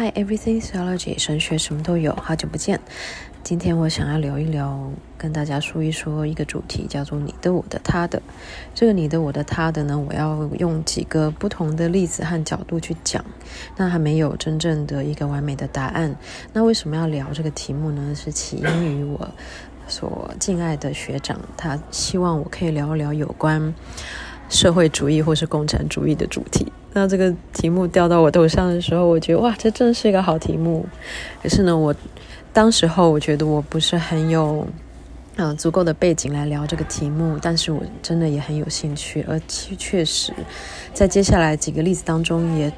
Hi, everything theology，神学什么都有，好久不见。今天我想要聊一聊，跟大家说一说一个主题，叫做你的、我的、他的。这个你的、我的、他的呢，我要用几个不同的例子和角度去讲。那还没有真正的一个完美的答案。那为什么要聊这个题目呢？是起因于我所敬爱的学长，他希望我可以聊一聊有关社会主义或是共产主义的主题。那这个题目掉到我头上的时候，我觉得哇，这真是一个好题目。可是呢，我当时候我觉得我不是很有呃足够的背景来聊这个题目，但是我真的也很有兴趣，而且确实在接下来几个例子当中也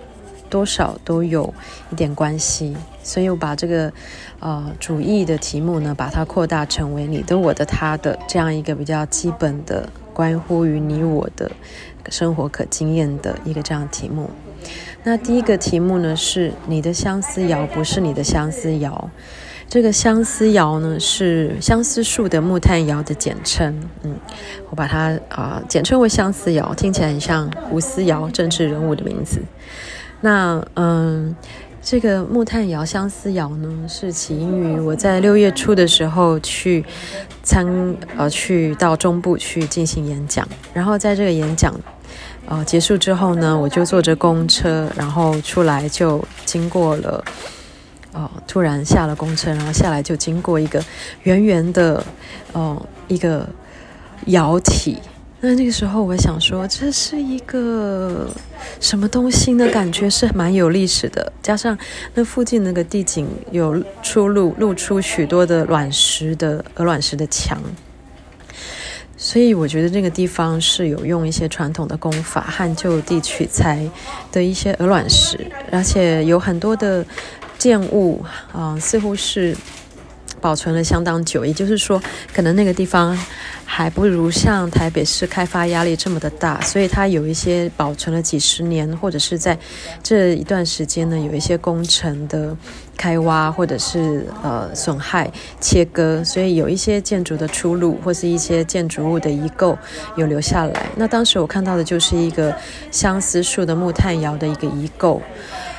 多少都有一点关系。所以我把这个呃主义的题目呢，把它扩大成为你的、我的、他的这样一个比较基本的关乎于你我的。生活可经验的一个这样题目。那第一个题目呢，是你的相思谣不是你的相思谣。这个相思谣呢，是相思树的木炭窑的简称。嗯，我把它啊、简称为相思谣，听起来很像吴思瑶政治人物的名字。那嗯。这个木炭窑、相思窑呢，是起因于我在六月初的时候去参呃去到中部去进行演讲，然后在这个演讲呃结束之后呢，我就坐着公车，然后出来就经过了哦、突然下了公车，然后下来就经过一个圆圆的哦、一个窑体。那那个时候，我想说，这是一个什么东西呢？感觉是蛮有历史的，加上那附近那个地景有出露露出许多的卵石的鹅卵石的墙，所以我觉得那个地方是有用一些传统的工法和就地取材的一些鹅卵石，而且有很多的建物啊、似乎是保存了相当久，也就是说，可能那个地方。还不如像台北市开发压力这么的大，所以它有一些保存了几十年，或者是在这一段时间呢，有一些工程的开挖或者是呃损害切割，所以有一些建筑的出路或是一些建筑物的遗构有留下来。那当时我看到的就是一个相思树的木炭窑的一个遗构。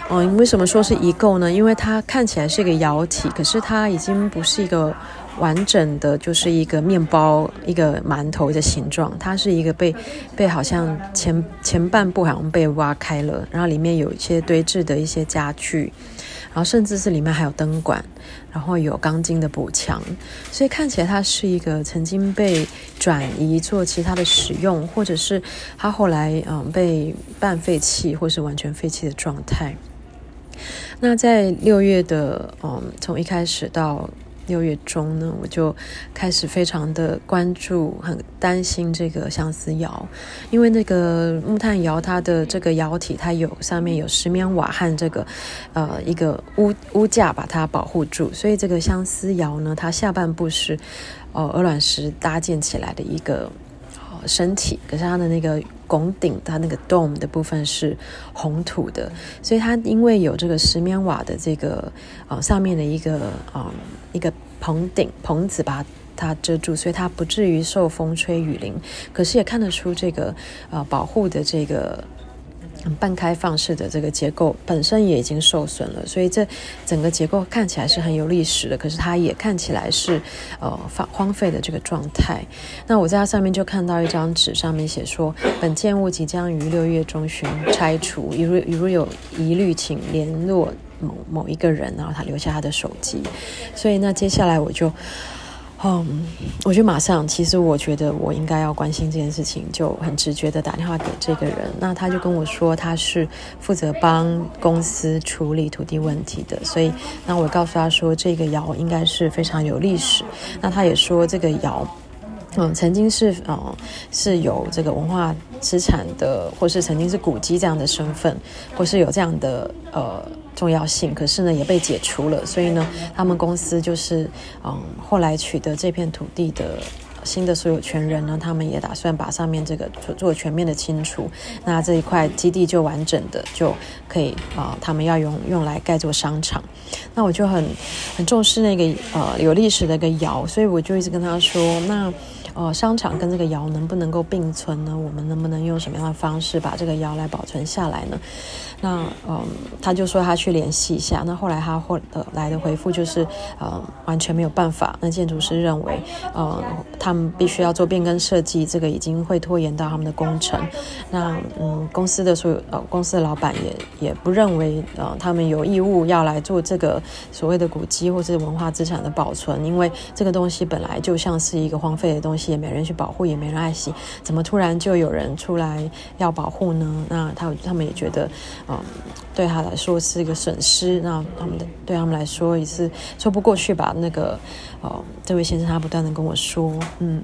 嗯，为什么说是遗构呢？因为它看起来是一个窑体，可是它已经不是一个。完整的就是一个面包，一个馒头的形状。它是一个被被好像前前半部好像被挖开了，然后里面有一些堆置的一些家具，然后甚至是里面还有灯管，然后有钢筋的补墙，所以看起来它是一个曾经被转移做其他的使用，或者是它后来嗯被半废弃或是完全废弃的状态。那在六月的嗯，从一开始到。六月中呢，我就开始非常的关注，很担心这个相思窑，因为那个木炭窑它的这个窑体，它有上面有石棉瓦和这个呃一个屋屋架把它保护住，所以这个相思窑呢，它下半部是呃鹅卵石搭建起来的一个。身体，可是它的那个拱顶，它那个 dome 的部分是红土的，所以它因为有这个石棉瓦的这个呃上面的一个啊、呃、一个棚顶棚子把它遮住，所以它不至于受风吹雨淋。可是也看得出这个呃保护的这个。半开放式的这个结构本身也已经受损了，所以这整个结构看起来是很有历史的，可是它也看起来是呃荒荒废的这个状态。那我在它上面就看到一张纸，上面写说，本建物即将于六月中旬拆除，如如有疑虑，请联络某某一个人，然后他留下他的手机。所以那接下来我就。嗯，我就马上，其实我觉得我应该要关心这件事情，就很直觉的打电话给这个人。那他就跟我说，他是负责帮公司处理土地问题的，所以那我告诉他说，这个窑应该是非常有历史。那他也说，这个窑，嗯，曾经是嗯是有这个文化资产的，或是曾经是古迹这样的身份，或是有这样的呃。重要性，可是呢也被解除了，所以呢，他们公司就是嗯，后来取得这片土地的新的所有权人呢，他们也打算把上面这个做做全面的清除，那这一块基地就完整的就可以啊、呃，他们要用用来盖做商场，那我就很很重视那个呃有历史的一个窑，所以我就一直跟他说，那哦商场跟这个窑能不能够并存呢？我们能不能用什么样的方式把这个窑来保存下来呢？那嗯，他就说他去联系一下。那后来他后来的回复就是，呃，完全没有办法。那建筑师认为，呃，他们必须要做变更设计，这个已经会拖延到他们的工程。那嗯，公司的所有呃，公司的老板也也不认为，呃，他们有义务要来做这个所谓的古迹或者文化资产的保存，因为这个东西本来就像是一个荒废的东西，也没人去保护，也没人爱惜，怎么突然就有人出来要保护呢？那他他们也觉得。嗯，对他来说是一个损失，那他们的对他们来说也是说不过去吧。那个，哦，这位先生他不断的跟我说，嗯，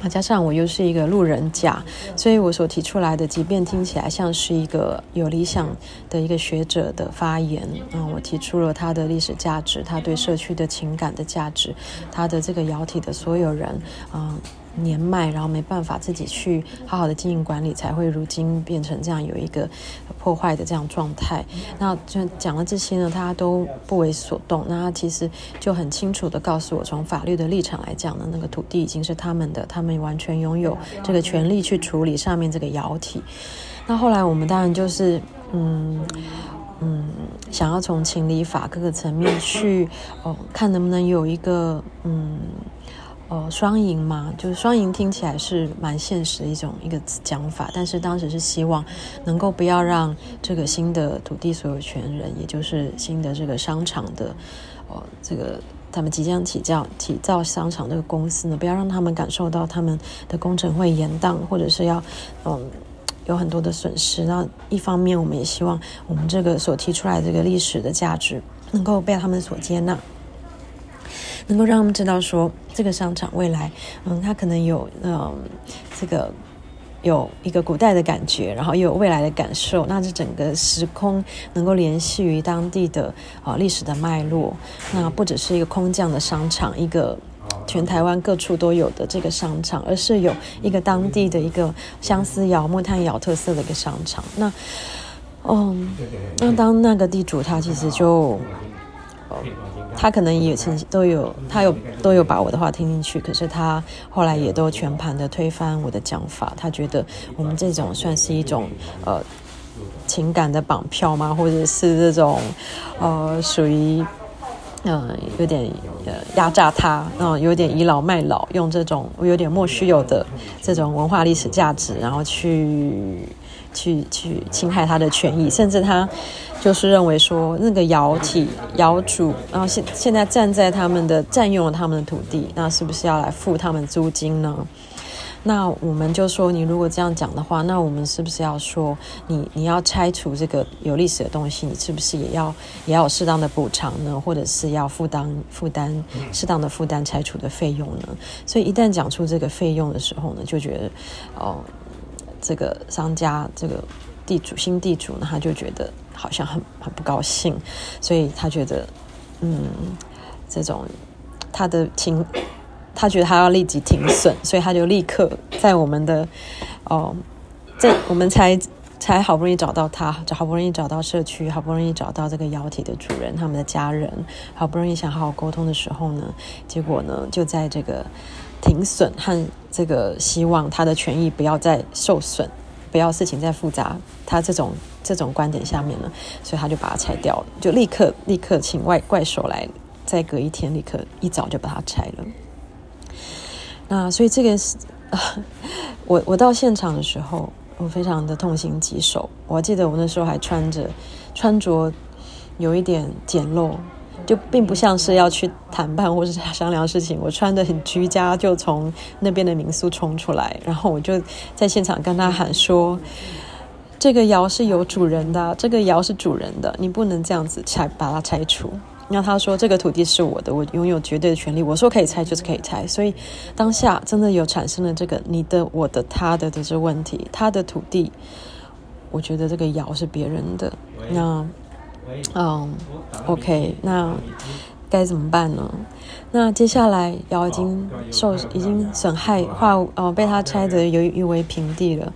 那加上我又是一个路人甲，所以我所提出来的，即便听起来像是一个有理想的一个学者的发言，嗯，我提出了他的历史价值，他对社区的情感的价值，他的这个窑体的所有人，嗯。年迈，然后没办法自己去好好的经营管理，才会如今变成这样有一个破坏的这样状态。那就讲了这些呢，他都不为所动。那他其实就很清楚的告诉我，从法律的立场来讲呢，那个土地已经是他们的，他们完全拥有这个权利去处理上面这个窑体。那后来我们当然就是嗯嗯，想要从情理法各个层面去哦，看能不能有一个嗯。呃，双赢嘛，就是双赢听起来是蛮现实的一种一个讲法，但是当时是希望能够不要让这个新的土地所有权人，也就是新的这个商场的，呃，这个他们即将起造起造商场这个公司呢，不要让他们感受到他们的工程会延宕，或者是要嗯、有很多的损失。那一方面，我们也希望我们这个所提出来的这个历史的价值能够被他们所接纳。能够让他们知道说，这个商场未来，嗯，它可能有，嗯，这个有一个古代的感觉，然后又有未来的感受。那这整个时空能够联系于当地的啊历史的脉络。那不只是一个空降的商场，一个全台湾各处都有的这个商场，而是有一个当地的一个相思窑、木炭窑特色的一个商场。那，嗯，那当那个地主他其实就。他可能也曾都有，他有都有把我的话听进去，可是他后来也都全盘的推翻我的讲法。他觉得我们这种算是一种呃情感的绑票吗？或者是这种呃属于嗯、呃、有点呃压榨他，嗯、呃、有点倚老卖老，用这种有点莫须有的这种文化历史价值，然后去。去去侵害他的权益，甚至他就是认为说那个窑体窑主，然后现现在站在他们的占用了他们的土地，那是不是要来付他们租金呢？那我们就说，你如果这样讲的话，那我们是不是要说你你要拆除这个有历史的东西，你是不是也要也要适当的补偿呢？或者是要负担负担适当的负担拆除的费用呢？所以一旦讲出这个费用的时候呢，就觉得哦。这个商家，这个地主，新地主呢，他就觉得好像很很不高兴，所以他觉得，嗯，这种他的情，他觉得他要立即停损，所以他就立刻在我们的哦，这我们才才好不容易找到他，好不容易找到社区，好不容易找到这个窑体的主人，他们的家人，好不容易想好好沟通的时候呢，结果呢，就在这个。停损和这个希望他的权益不要再受损，不要事情再复杂，他这种这种观点下面呢，所以他就把它拆掉了，就立刻立刻请外怪手来，再隔一天立刻一早就把它拆了。那所以这个是，我我到现场的时候，我非常的痛心疾首。我记得我那时候还穿着穿着有一点简陋。就并不像是要去谈判或者是商量事情，我穿得很居家，就从那边的民宿冲出来，然后我就在现场跟他喊说：“这个窑是有主人的，这个窑是主人的，你不能这样子拆，把它拆除。”然后他说：“这个土地是我的，我拥有绝对的权利。”我说：“可以拆就是可以拆。”所以当下真的有产生了这个你的、我的、他的的这问题。他的土地，我觉得这个窑是别人的。那。嗯，OK，那该怎么办呢？那接下来瑶已经受已经损害化哦，被他拆得有夷为平地了。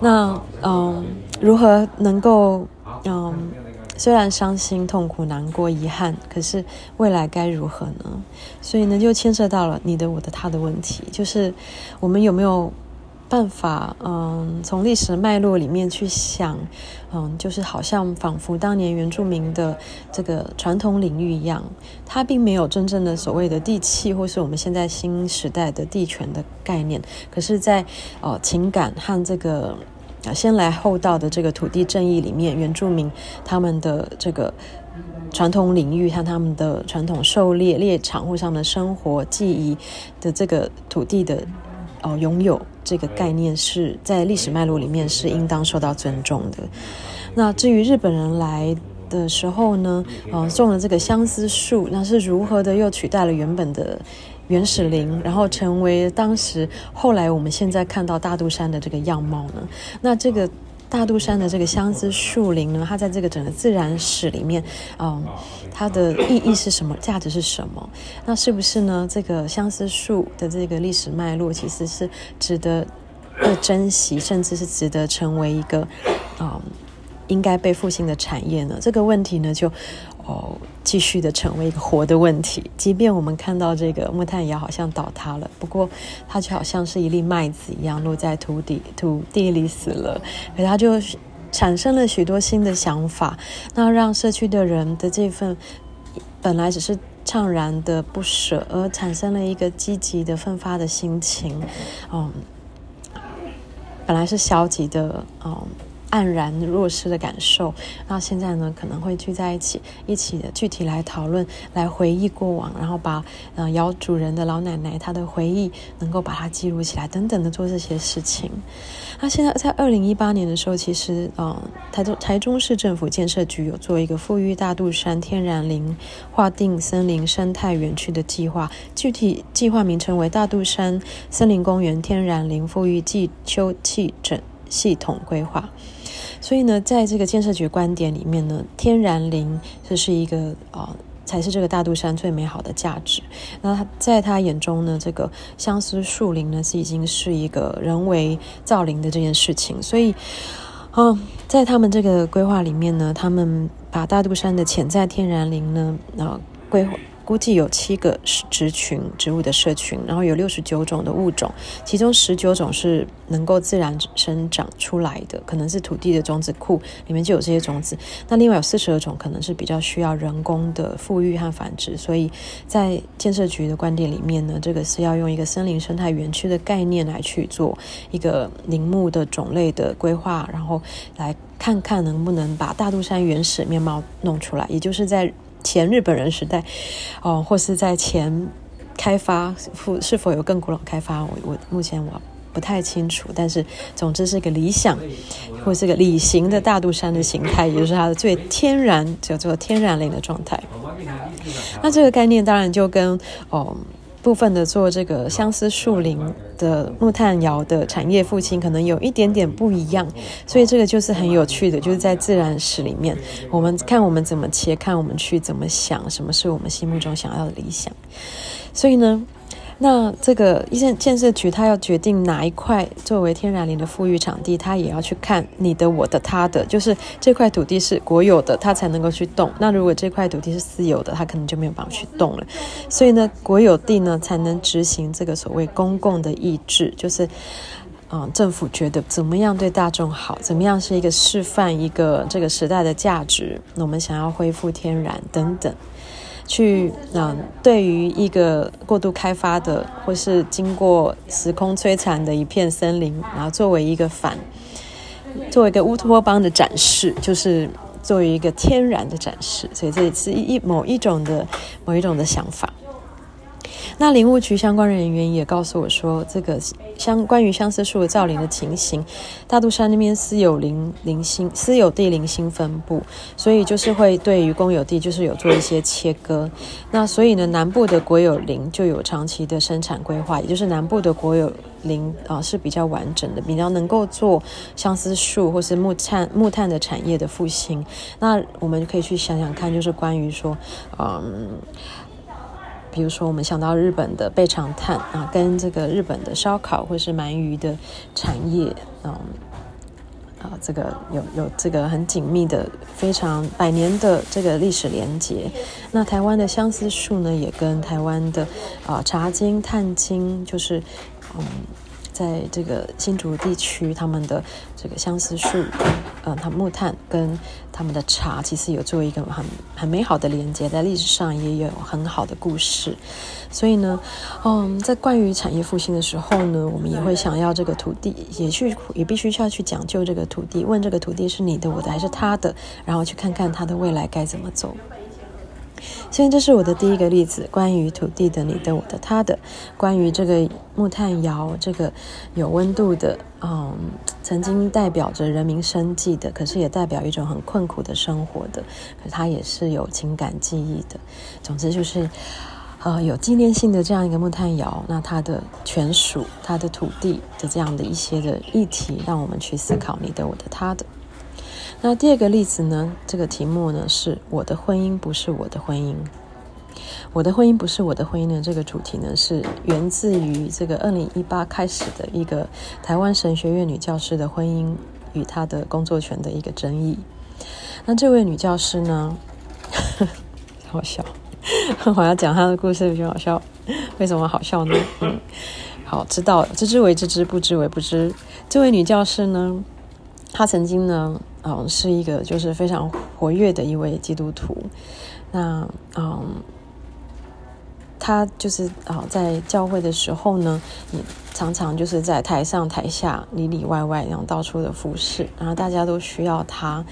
那嗯，如何能够嗯，虽然伤心、痛苦、难过、遗憾，可是未来该如何呢？所以呢，就牵涉到了你的、我的、他的问题，就是我们有没有办法，嗯，从历史脉络里面去想，嗯，就是好像仿佛当年原住民的这个传统领域一样，它并没有真正的所谓的地契，或是我们现在新时代的地权的概念。可是在，在呃情感和这个先来后到的这个土地正义里面，原住民他们的这个传统领域和他们的传统狩猎猎场或上的生活记忆的这个土地的。哦，拥有这个概念是在历史脉络里面是应当受到尊重的。那至于日本人来的时候呢，呃，种了这个相思树，那是如何的又取代了原本的原始林，然后成为当时后来我们现在看到大肚山的这个样貌呢？那这个。大肚山的这个相思树林呢，它在这个整个自然史里面，嗯，它的意义是什么？价值是什么？那是不是呢？这个相思树的这个历史脉络，其实是值得被珍惜，甚至是值得成为一个，嗯，应该被复兴的产业呢？这个问题呢，就。哦，继续的成为一个活的问题。即便我们看到这个木炭窑好像倒塌了，不过它就好像是一粒麦子一样落在土地土地里死了，而它就产生了许多新的想法，那让社区的人的这份本来只是怅然的不舍，而产生了一个积极的奋发的心情。嗯，本来是消极的，嗯。黯然若失的感受，那现在呢，可能会聚在一起，一起的具体来讨论，来回忆过往，然后把呃窑主人的老奶奶她的回忆能够把它记录起来，等等的做这些事情。那现在在二零一八年的时候，其实呃台中台中市政府建设局有做一个富裕大肚山天然林划定森林生态园区的计划，具体计划名称为大肚山森林公园天然林复育暨休憩整系统规划。所以呢，在这个建设局观点里面呢，天然林这是一个呃，才是这个大肚山最美好的价值。那在他眼中呢，这个相思树林呢，是已经是一个人为造林的这件事情。所以，嗯、在他们这个规划里面呢，他们把大肚山的潜在天然林呢，啊、呃，规划。估计有七个植群植物的社群，然后有六十九种的物种，其中十九种是能够自然生长出来的，可能是土地的种子库里面就有这些种子。那另外有四十二种可能是比较需要人工的富育和繁殖。所以在建设局的观点里面呢，这个是要用一个森林生态园区的概念来去做一个林木的种类的规划，然后来看看能不能把大肚山原始面貌弄出来，也就是在。前日本人时代，哦，或是在前开发，是否有更古老开发？我我目前我不太清楚。但是总之是一个理想，或是个理型的大肚山的形态，也就是它的最天然叫做天然林的状态。那这个概念当然就跟哦。部分的做这个相思树林的木炭窑的产业父亲，可能有一点点不一样，所以这个就是很有趣的，就是在自然史里面，我们看我们怎么切，看我们去怎么想，什么是我们心目中想要的理想，所以呢。那这个一线建设局，他要决定哪一块作为天然林的复育场地，他也要去看你的、我的、他的，就是这块土地是国有的，他才能够去动。那如果这块土地是私有的，他可能就没有办法去动了。所以呢，国有地呢才能执行这个所谓公共的意志，就是，嗯，政府觉得怎么样对大众好，怎么样是一个示范，一个这个时代的价值，那我们想要恢复天然等等。去，嗯，对于一个过度开发的，或是经过时空摧残的一片森林，然后作为一个反，作为一个乌托邦的展示，就是作为一个天然的展示，所以这也是一某一种的某一种的想法。那林务局相关人员也告诉我说，这个相关于相思树的造林的情形，大肚山那边私有林林心私有地零星分布，所以就是会对于公有地就是有做一些切割。那所以呢，南部的国有林就有长期的生产规划，也就是南部的国有林啊是比较完整的，比较能够做相思树或是木炭木炭的产业的复兴。那我们可以去想想看，就是关于说，嗯。比如说，我们想到日本的备长炭啊，跟这个日本的烧烤或是鳗鱼的产业，嗯，啊，这个有有这个很紧密的、非常百年的这个历史连结。那台湾的相思树呢，也跟台湾的啊茶经、炭经，就是嗯。在这个新竹地区，他们的这个相思树，嗯，他木炭跟他们的茶，其实有做一个很很美好的连接，在历史上也有很好的故事。所以呢，嗯，在关于产业复兴的时候呢，我们也会想要这个土地，也去也必须要去讲究这个土地，问这个土地是你的、我的还是他的，然后去看看他的未来该怎么走。所以这是我的第一个例子，关于土地的、你的、我的、他的，关于这个木炭窑，这个有温度的，嗯，曾经代表着人民生计的，可是也代表一种很困苦的生活的，可它也是有情感记忆的。总之就是，呃，有纪念性的这样一个木炭窑，那它的权属、它的土地的这样的一些的议题，让我们去思考你的、我的、他的。那第二个例子呢？这个题目呢是我的婚姻不是我的婚姻。我的婚姻不是我的婚姻呢？这个主题呢是源自于这个二零一八开始的一个台湾神学院女教师的婚姻与她的工作权的一个争议。那这位女教师呢，好笑，我要讲她的故事比较好笑。为什么好笑呢？嗯，好，知道知之为知之，不知为不知。这位女教师呢，她曾经呢。嗯，是一个就是非常活跃的一位基督徒。那嗯，他就是啊，在教会的时候呢，也常常就是在台上台下里里外外，然后到处的服侍，然后大家都需要他。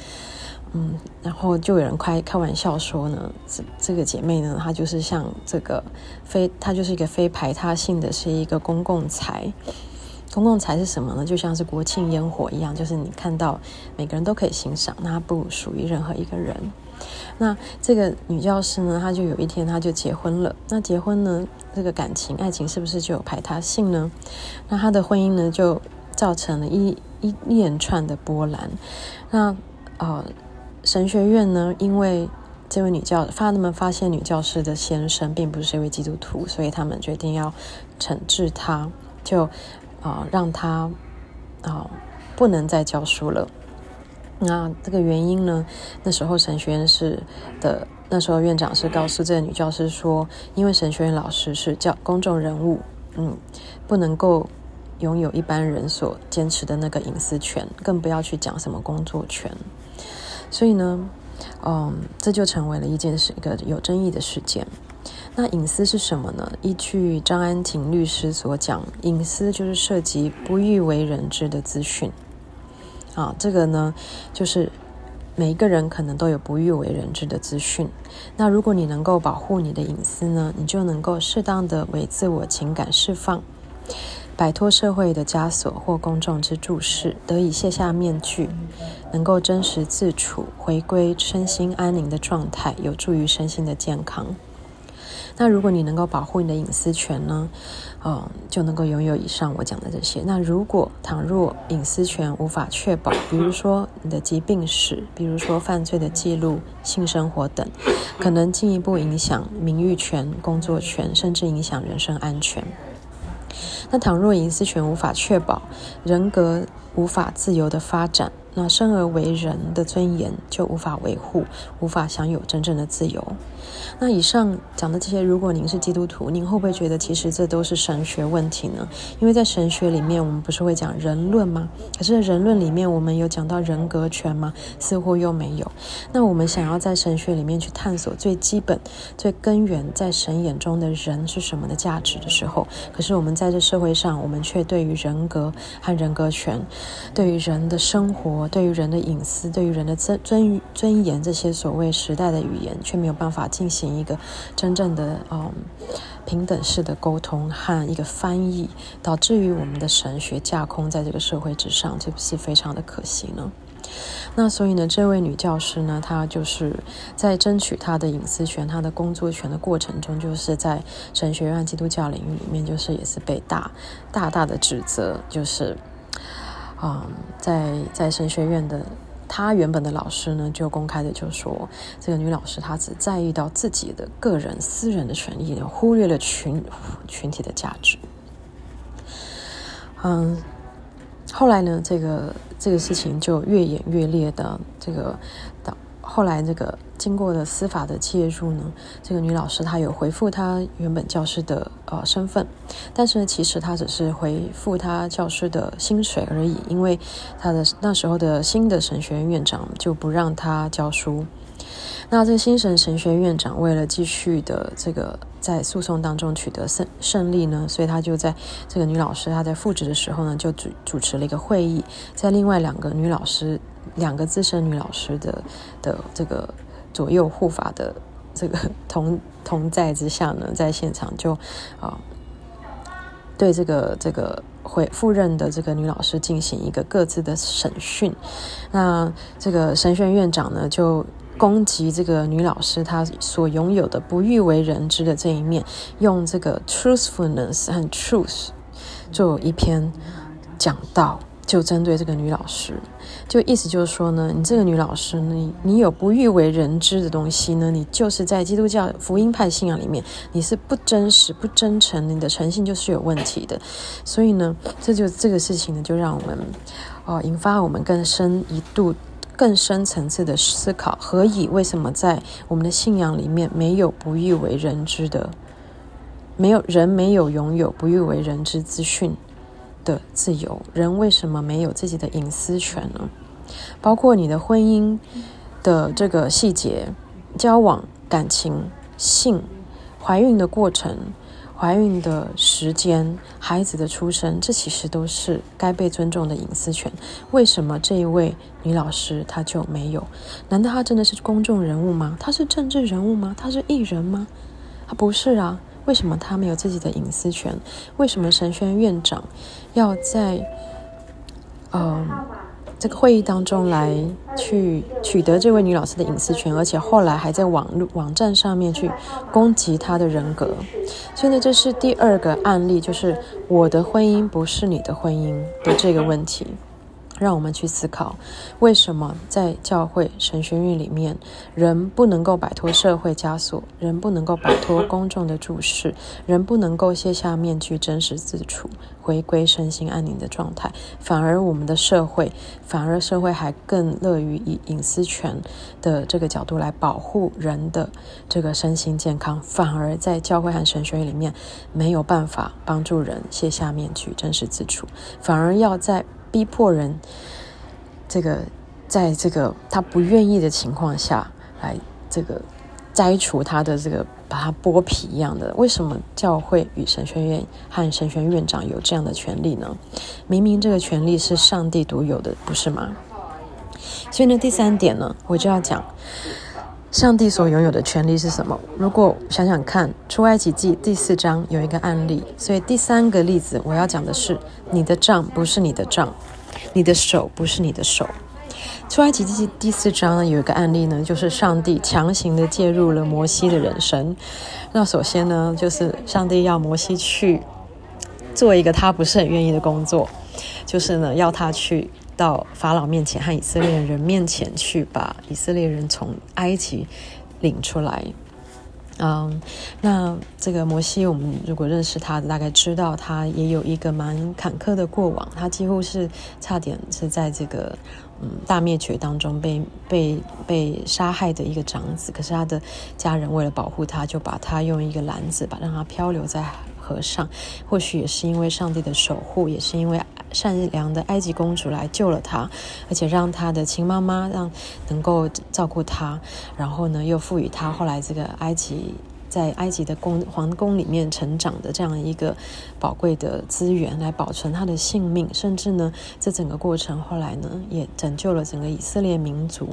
嗯，然后就有人开开玩笑说呢，这这个姐妹呢，她就是像这个非，她就是一个非排他性的，是一个公共财。公共财是什么呢？就像是国庆烟火一样，就是你看到每个人都可以欣赏，那不属于任何一个人。那这个女教师呢，她就有一天她就结婚了。那结婚呢，这个感情爱情是不是就有排他性呢？那她的婚姻呢，就造成了一一连串的波澜。那呃，神学院呢，因为这位女教发他们发现女教师的先生并不是一位基督徒，所以他们决定要惩治她，就。啊、让他啊、不能再教书了。那这个原因呢？那时候神学院是的，那时候院长是告诉这个女教师说，因为神学院老师是教公众人物，嗯，不能够拥有一般人所坚持的那个隐私权，更不要去讲什么工作权。所以呢，嗯，这就成为了一件事，一个有争议的事件。那隐私是什么呢？依据张安婷律师所讲，隐私就是涉及不欲为人知的资讯。啊，这个呢，就是每一个人可能都有不欲为人知的资讯。那如果你能够保护你的隐私呢，你就能够适当的为自我情感释放，摆脱社会的枷锁或公众之注视，得以卸下面具，能够真实自处，回归身心安宁的状态，有助于身心的健康。那如果你能够保护你的隐私权呢，嗯，就能够拥有以上我讲的这些。那如果倘若隐私权无法确保，比如说你的疾病史，比如说犯罪的记录、性生活等，可能进一步影响名誉权、工作权，甚至影响人身安全。那倘若隐私权无法确保，人格无法自由的发展。那生而为人的尊严就无法维护，无法享有真正的自由。那以上讲的这些，如果您是基督徒，您会不会觉得其实这都是神学问题呢？因为在神学里面，我们不是会讲人论吗？可是人论里面，我们有讲到人格权吗？似乎又没有。那我们想要在神学里面去探索最基本、最根源，在神眼中的人是什么的价值的时候，可是我们在这社会上，我们却对于人格和人格权，对于人的生活。对于人的隐私，对于人的尊尊尊严，这些所谓时代的语言，却没有办法进行一个真正的嗯平等式的沟通和一个翻译，导致于我们的神学架空在这个社会之上，这不是非常的可惜呢？那所以呢，这位女教师呢，她就是在争取她的隐私权、她的工作权的过程中，就是在神学院基督教领域里面，就是也是被大大大的指责，就是。嗯，在在神学院的他原本的老师呢，就公开的就说，这个女老师她只在意到自己的个人私人的权益，忽略了群群体的价值。嗯，后来呢，这个这个事情就越演越烈的，这个后来这个经过了司法的介入呢，这个女老师她有回复她原本教师的呃身份，但是呢，其实她只是回复她教师的薪水而已，因为她的那时候的新的神学院院长就不让她教书。那这个新神神学院长为了继续的这个在诉讼当中取得胜胜利呢，所以他就在这个女老师她在复职的时候呢，就主主持了一个会议，在另外两个女老师两个资深女老师的的这个左右护法的这个同同在之下呢，在现场就啊对这个这个会赴任的这个女老师进行一个各自的审讯，那这个神学院长呢就。攻击这个女老师她所拥有的不欲为人知的这一面，用这个 truthfulness 和 truth 做一篇讲道，就针对这个女老师，就意思就是说呢，你这个女老师，你你有不欲为人知的东西呢，你就是在基督教福音派信仰里面，你是不真实、不真诚，你的诚信就是有问题的。所以呢，这就这个事情呢，就让我们哦、引发我们更深一度。更深层次的思考，何以为什么在我们的信仰里面没有不欲为人知的，没有人没有拥有不欲为人知资讯的自由？人为什么没有自己的隐私权呢？包括你的婚姻的这个细节、交往、感情、性、怀孕的过程。怀孕的时间、孩子的出生，这其实都是该被尊重的隐私权。为什么这一位女老师她就没有？难道她真的是公众人物吗？她是政治人物吗？她是艺人吗？她不是啊。为什么他没有自己的隐私权？为什么神学院长要在嗯？呃这个会议当中来去取得这位女老师的隐私权，而且后来还在网络网站上面去攻击她的人格，所以呢，这是第二个案例，就是我的婚姻不是你的婚姻的这个问题。让我们去思考，为什么在教会神学院里面，人不能够摆脱社会枷锁，人不能够摆脱公众的注视，人不能够卸下面具，真实自处，回归身心安宁的状态，反而我们的社会，反而社会还更乐于以隐私权的这个角度来保护人的这个身心健康，反而在教会和神学院里面没有办法帮助人卸下面具，真实自处，反而要在。逼迫人，这个在这个他不愿意的情况下来，这个摘除他的这个把他剥皮一样的，为什么教会与神学院和神学院院长有这样的权利呢？明明这个权利是上帝独有的，不是吗？所以呢，第三点呢，我就要讲上帝所拥有的权利是什么？如果想想看，出埃及记第四章有一个案例，所以第三个例子我要讲的是。你的杖不是你的杖，你的手不是你的手。出埃及记第四章呢，有一个案例呢，就是上帝强行的介入了摩西的人生。那首先呢，就是上帝要摩西去做一个他不是很愿意的工作，就是呢，要他去到法老面前和以色列人面前去把以色列人从埃及领出来。嗯那这个摩西，我们如果认识他，大概知道他也有一个蛮坎坷的过往。他几乎是差点是在这个嗯大灭绝当中被被被杀害的一个长子。可是他的家人为了保护他，就把他用一个篮子把让他漂流在河上。或许也是因为上帝的守护，也是因为。善良的埃及公主来救了他，而且让他的亲妈妈让能够照顾他，然后呢，又赋予他后来这个埃及在埃及的宫皇宫里面成长的这样一个宝贵的资源，来保存他的性命，甚至呢，这整个过程后来呢，也拯救了整个以色列民族。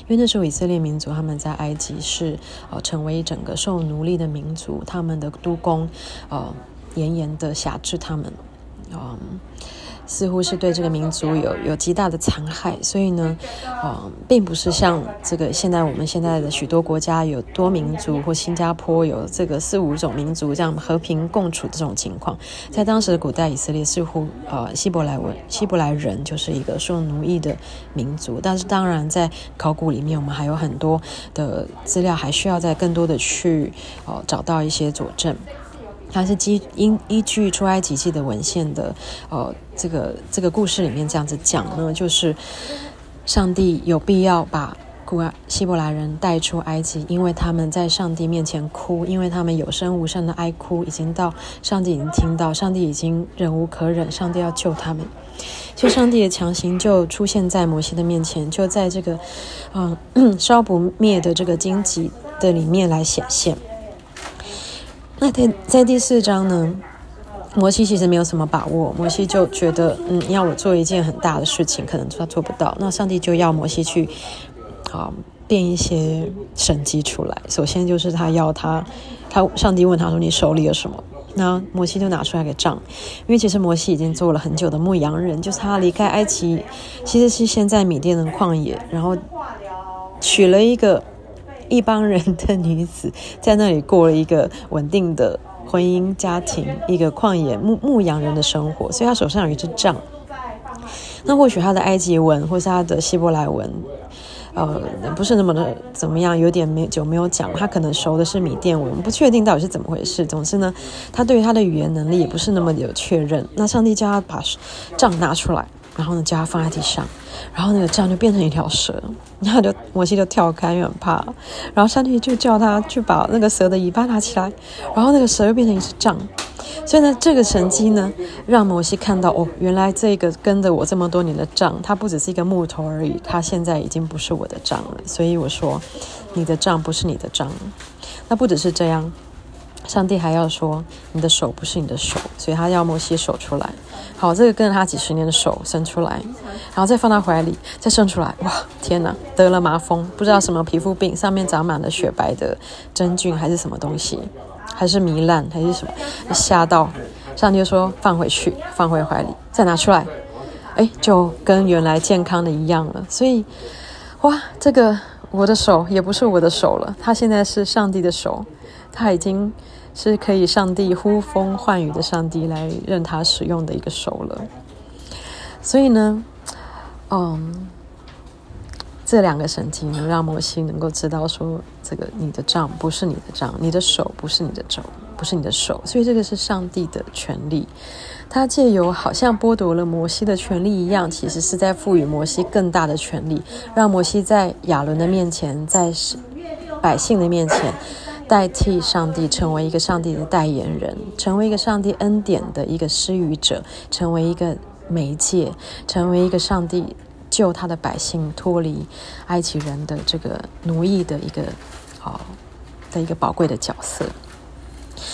因为那时候以色列民族他们在埃及是呃成为整个受奴隶的民族，他们的督工呃严严的辖制他们。嗯，似乎是对这个民族有有极大的残害，所以呢，嗯，并不是像这个现在我们现在的许多国家有多民族，或新加坡有这个四五种民族这样和平共处这种情况，在当时的古代以色列似乎呃希伯来文希伯来人就是一个受奴役的民族，但是当然在考古里面我们还有很多的资料，还需要再更多的去呃找到一些佐证。它是基依依据出埃及记的文献的，呃，这个这个故事里面这样子讲呢，就是上帝有必要把古希伯来人带出埃及，因为他们在上帝面前哭，因为他们有声无声的哀哭，已经到上帝已经听到，上帝已经忍无可忍，上帝要救他们。就上帝的强行就出现在摩西的面前，就在这个嗯 烧不灭的这个荆棘的里面来显现。那在在第四章呢，摩西其实没有什么把握，摩西就觉得嗯，要我做一件很大的事情，可能他做不到。那上帝就要摩西去。好，变一些神迹出来。首先就是他要他，他上帝问他说：“你手里有什么？”那摩西就拿出来个杖，因为其实摩西已经做了很久的牧羊人，就是他离开埃及，其实是先在米甸的旷野，然后娶了一个一帮人的女子，在那里过了一个稳定的婚姻家庭，一个旷野牧牧羊人的生活，所以他手上有一支杖。那或许他的埃及文，或是他的希伯来文。呃，不是那么的怎么样，有点没久没有讲，他可能熟的是米甸文，不确定到底是怎么回事。总之呢，他对于他的语言能力也不是那么有确认。那上帝叫他把杖拿出来，然后呢，叫他放在地上，然后那个杖就变成一条蛇，然后就摩西就跳开，因为很怕。然后上帝就叫他去把那个蛇的尾巴拿起来，然后那个蛇又变成一只杖。所以呢，这个神迹呢，让摩西看到哦，原来这个跟着我这么多年的杖，它不只是一个木头而已，它现在已经不是我的杖了。所以我说，你的杖不是你的杖。那不只是这样，上帝还要说，你的手不是你的手，所以他要摩西手出来。好，这个跟着他几十年的手伸出来，然后再放到怀里，再伸出来。哇，天哪，得了麻风，不知道什么皮肤病，上面长满了雪白的真菌还是什么东西。还是糜烂，还是什么？吓到，上帝就说放回去，放回怀里，再拿出来，哎，就跟原来健康的一样了。所以，哇，这个我的手也不是我的手了，他现在是上帝的手，他已经是可以上帝呼风唤雨的上帝来任他使用的一个手了。所以呢，嗯。这两个神迹能让摩西能够知道说，这个你的杖不是你的杖，你的手不是你的肘，不是你的手，所以这个是上帝的权利。他借由好像剥夺了摩西的权利一样，其实是在赋予摩西更大的权利，让摩西在亚伦的面前，在百姓的面前，代替上帝成为一个上帝的代言人，成为一个上帝恩典的一个施予者，成为一个媒介，成为一个上帝。救他的百姓脱离埃及人的这个奴役的一个好的一个宝贵的角色，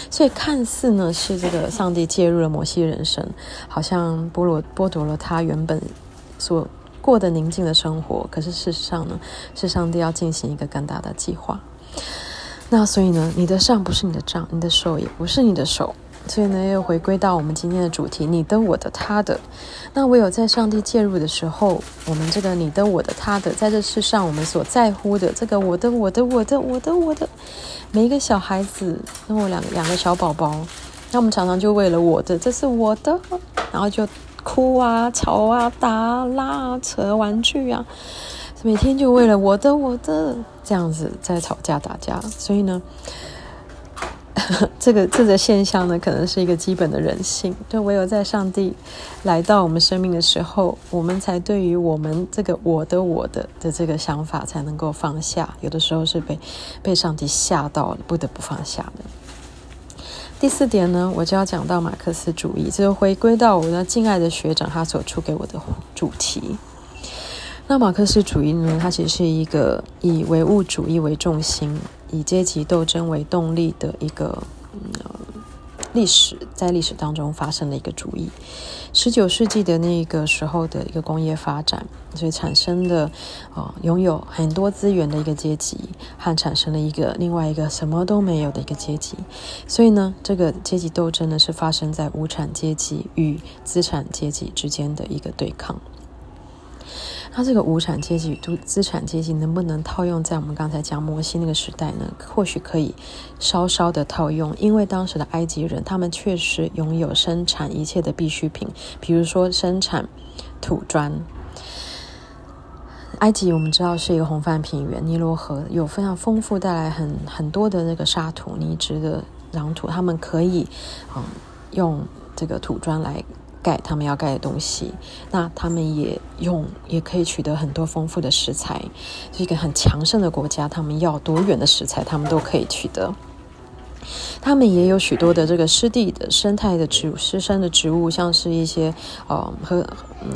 所以看似呢是这个上帝介入了摩西人生，好像剥夺剥夺了他原本所过的宁静的生活。可是事实上呢，是上帝要进行一个更大的计划。那所以呢，你的上不是你的账，你的手也不是你的手。所以呢，又回归到我们今天的主题：你的、我的、他的。那唯有在上帝介入的时候，我们这个你的、我的、他的，在这世上我们所在乎的这个我的、我的、我的、我的、我的，每一个小孩子，那我两两个小宝宝，那我们常常就为了我的，这是我的，然后就哭啊、吵啊、打啊、拉啊、扯玩具啊，每天就为了我的、我的这样子在吵架打架。所以呢。这个这个现象呢，可能是一个基本的人性。就唯有在上帝来到我们生命的时候，我们才对于我们这个“我的我的”的这个想法才能够放下。有的时候是被被上帝吓到了，不得不放下的。第四点呢，我就要讲到马克思主义，就回归到我的敬爱的学长他所出给我的主题。那马克思主义呢，它其实是一个以唯物主义为重心。以阶级斗争为动力的一个嗯历史，在历史当中发生的一个主义。十九世纪的那个时候的一个工业发展，所以产生的啊、拥有很多资源的一个阶级，和产生了一个另外一个什么都没有的一个阶级。所以呢，这个阶级斗争呢是发生在无产阶级与资产阶级之间的一个对抗。那这个无产阶级与资产阶级能不能套用在我们刚才讲摩西那个时代呢？或许可以稍稍的套用，因为当时的埃及人他们确实拥有生产一切的必需品，比如说生产土砖。埃及我们知道是一个红泛平原，尼罗河有非常丰富，带来很很多的那个沙土、泥质的壤土，他们可以嗯用这个土砖来。盖他们要盖的东西。那他们也用，也可以取得很多丰富的食材，是一个很强盛的国家。他们要多远的食材，他们都可以取得。他们也有许多的这个湿地的生态的植物、湿生的植物，像是一些呃禾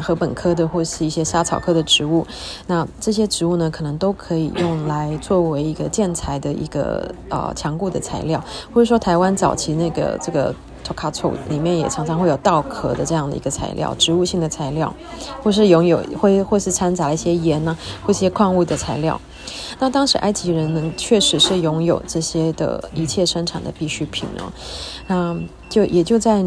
禾本科的或是一些莎草科的植物。那这些植物呢，可能都可以用来作为一个建材的一个呃强固的材料，或者说台湾早期那个这个 Tokacho 里面也常常会有稻壳的这样的一个材料，植物性的材料，或是拥有会或是掺杂一些盐呢、或一些矿物的材料。那当时埃及人呢，确实是拥有这些的一切生产的必需品哦。那就也就在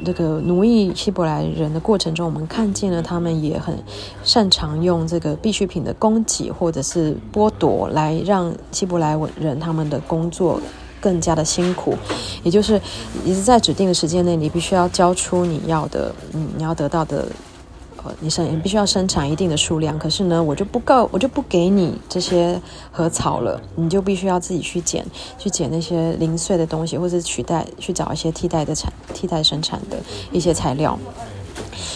那个奴役希伯来人的过程中，我们看见了他们也很擅长用这个必需品的供给或者是剥夺，来让希伯来人他们的工作更加的辛苦。也就是你是在指定的时间内，你必须要交出你要的，嗯，你要得到的。呃你生你必须要生产一定的数量，可是呢，我就不够，我就不给你这些禾草了，你就必须要自己去捡，去捡那些零碎的东西，或者取代，去找一些替代的产、替代生产的一些材料。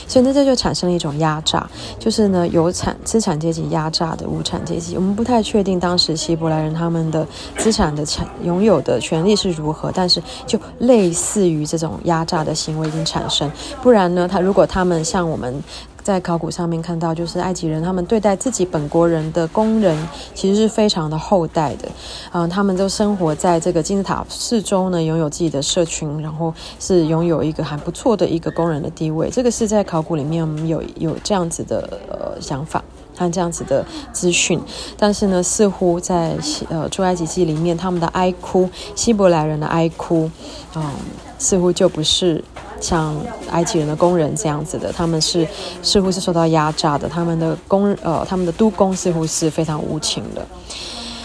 所以那，这就产生了一种压榨，就是呢，有产资产阶级压榨的无产阶级。我们不太确定当时希伯来人他们的资产的产拥有的权利是如何，但是就类似于这种压榨的行为已经产生。不然呢，他如果他们像我们。在考古上面看到，就是埃及人他们对待自己本国人的工人，其实是非常的厚待的。嗯、他们都生活在这个金字塔四周呢，拥有自己的社群，然后是拥有一个还不错的一个工人的地位。这个是在考古里面我们有有这样子的呃想法和这样子的资讯。但是呢，似乎在呃出埃及记里面，他们的哀哭，希伯来人的哀哭，嗯、似乎就不是。像埃及人的工人这样子的，他们是似乎是受到压榨的，他们的工呃，他们的督工似乎是非常无情的。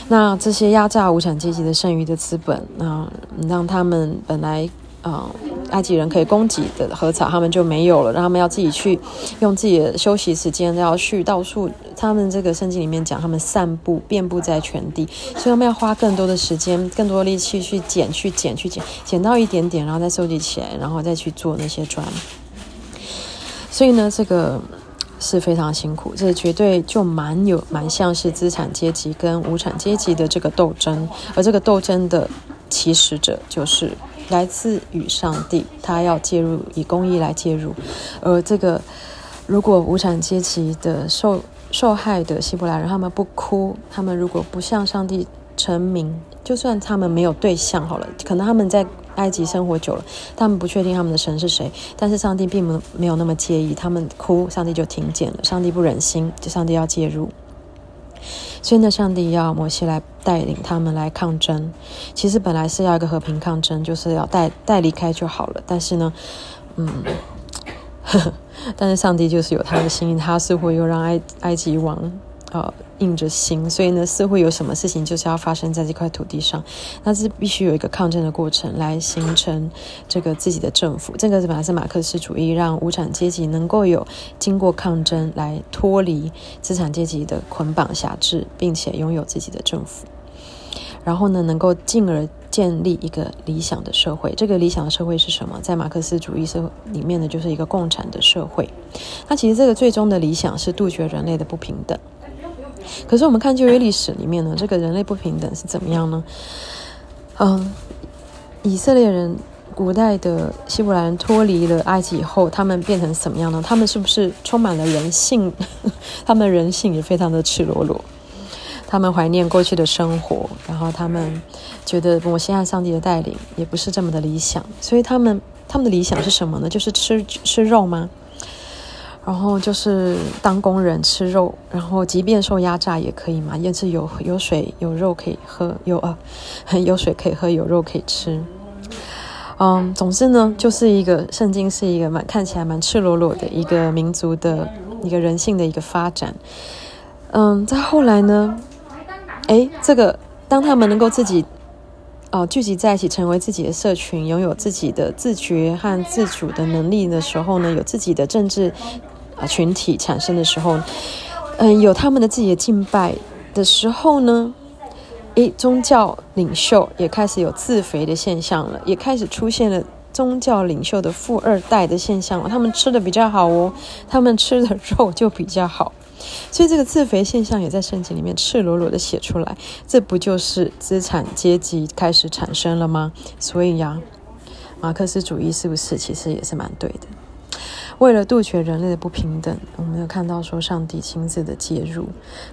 那这些压榨无产阶级的剩余的资本，那让他们本来。啊，埃及人可以供给的禾草，他们就没有了，让他们要自己去用自己的休息时间，要去到处。他们这个圣经里面讲，他们散步遍布在全地，所以他们要花更多的时间、更多力气去捡、去捡、去捡，捡到一点点，然后再收集起来，然后再去做那些砖。所以呢，这个是非常辛苦，这绝对就蛮有蛮像是资产阶级跟无产阶级的这个斗争，而这个斗争的起始者就是。来自于上帝，他要介入，以公义来介入。而这个，如果无产阶级的受受害的希伯来人，他们不哭，他们如果不向上帝成名，就算他们没有对象好了，可能他们在埃及生活久了，他们不确定他们的神是谁，但是上帝并没没有那么介意，他们哭，上帝就听见了，上帝不忍心，就上帝要介入。所以呢，上帝要摩西来带领他们来抗争。其实本来是要一个和平抗争，就是要带带离开就好了。但是呢，嗯，呵呵，但是上帝就是有他的心意，他似乎又让埃埃及王。呃，硬着心，所以呢，似乎有什么事情就是要发生在这块土地上，那是必须有一个抗争的过程来形成这个自己的政府。这个本来是马克思主义，让无产阶级能够有经过抗争来脱离资产阶级的捆绑辖制，并且拥有自己的政府。然后呢，能够进而建立一个理想的社会。这个理想的社会是什么？在马克思主义社会里面呢，就是一个共产的社会。那其实这个最终的理想是杜绝人类的不平等。可是我们看旧约历史里面呢，这个人类不平等是怎么样呢？嗯，以色列人古代的希伯来人脱离了埃及以后，他们变成什么样呢？他们是不是充满了人性？他们人性也非常的赤裸裸。他们怀念过去的生活，然后他们觉得摩西和上帝的带领也不是这么的理想，所以他们他们的理想是什么呢？就是吃吃肉吗？然后就是当工人吃肉，然后即便受压榨也可以嘛，也是有有水有肉可以喝，有呃 有水可以喝，有肉可以吃。嗯，总之呢，就是一个圣经是一个蛮看起来蛮赤裸裸的一个民族的一个人性的一个发展。嗯，再后来呢，诶，这个当他们能够自己哦、聚集在一起，成为自己的社群，拥有自己的自觉和自主的能力的时候呢，有自己的政治。群体产生的时候，嗯，有他们的自己的敬拜的时候呢，诶，宗教领袖也开始有自肥的现象了，也开始出现了宗教领袖的富二代的现象，他们吃的比较好哦，他们吃的肉就比较好，所以这个自肥现象也在圣经里面赤裸裸的写出来，这不就是资产阶级开始产生了吗？所以呀，马克思主义是不是其实也是蛮对的？为了杜绝人类的不平等，我们有看到说上帝亲自的介入，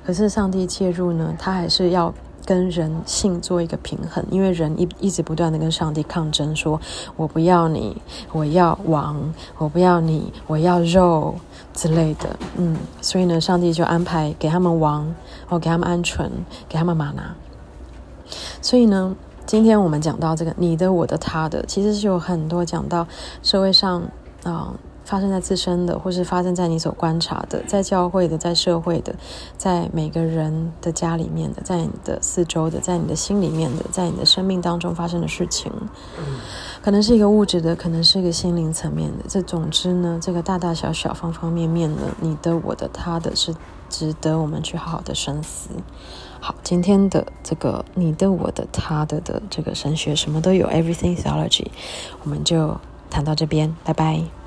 可是上帝介入呢，他还是要。跟人性做一个平衡，因为人一一直不断的跟上帝抗争，说我不要你，我要王，我不要你，我要肉之类的，嗯，所以呢，上帝就安排给他们王，哦，给他们鹌鹑，给他们吗哪。所以呢，今天我们讲到这个你的、我的、他的，其实是有很多讲到社会上啊。发生在自身的，或是发生在你所观察的，在教会的，在社会的，在每个人的家里面的，在你的四周的，在你的心里面的，在你的生命当中发生的事情，可能是一个物质的，可能是一个心灵层面的。这总之呢，这个大大小小、方方面面的，你的、我的、他的，是值得我们去好好的深思。好，今天的这个你的、我的、他的的这个神学什么都有，Everything Theology，我们就谈到这边，拜拜。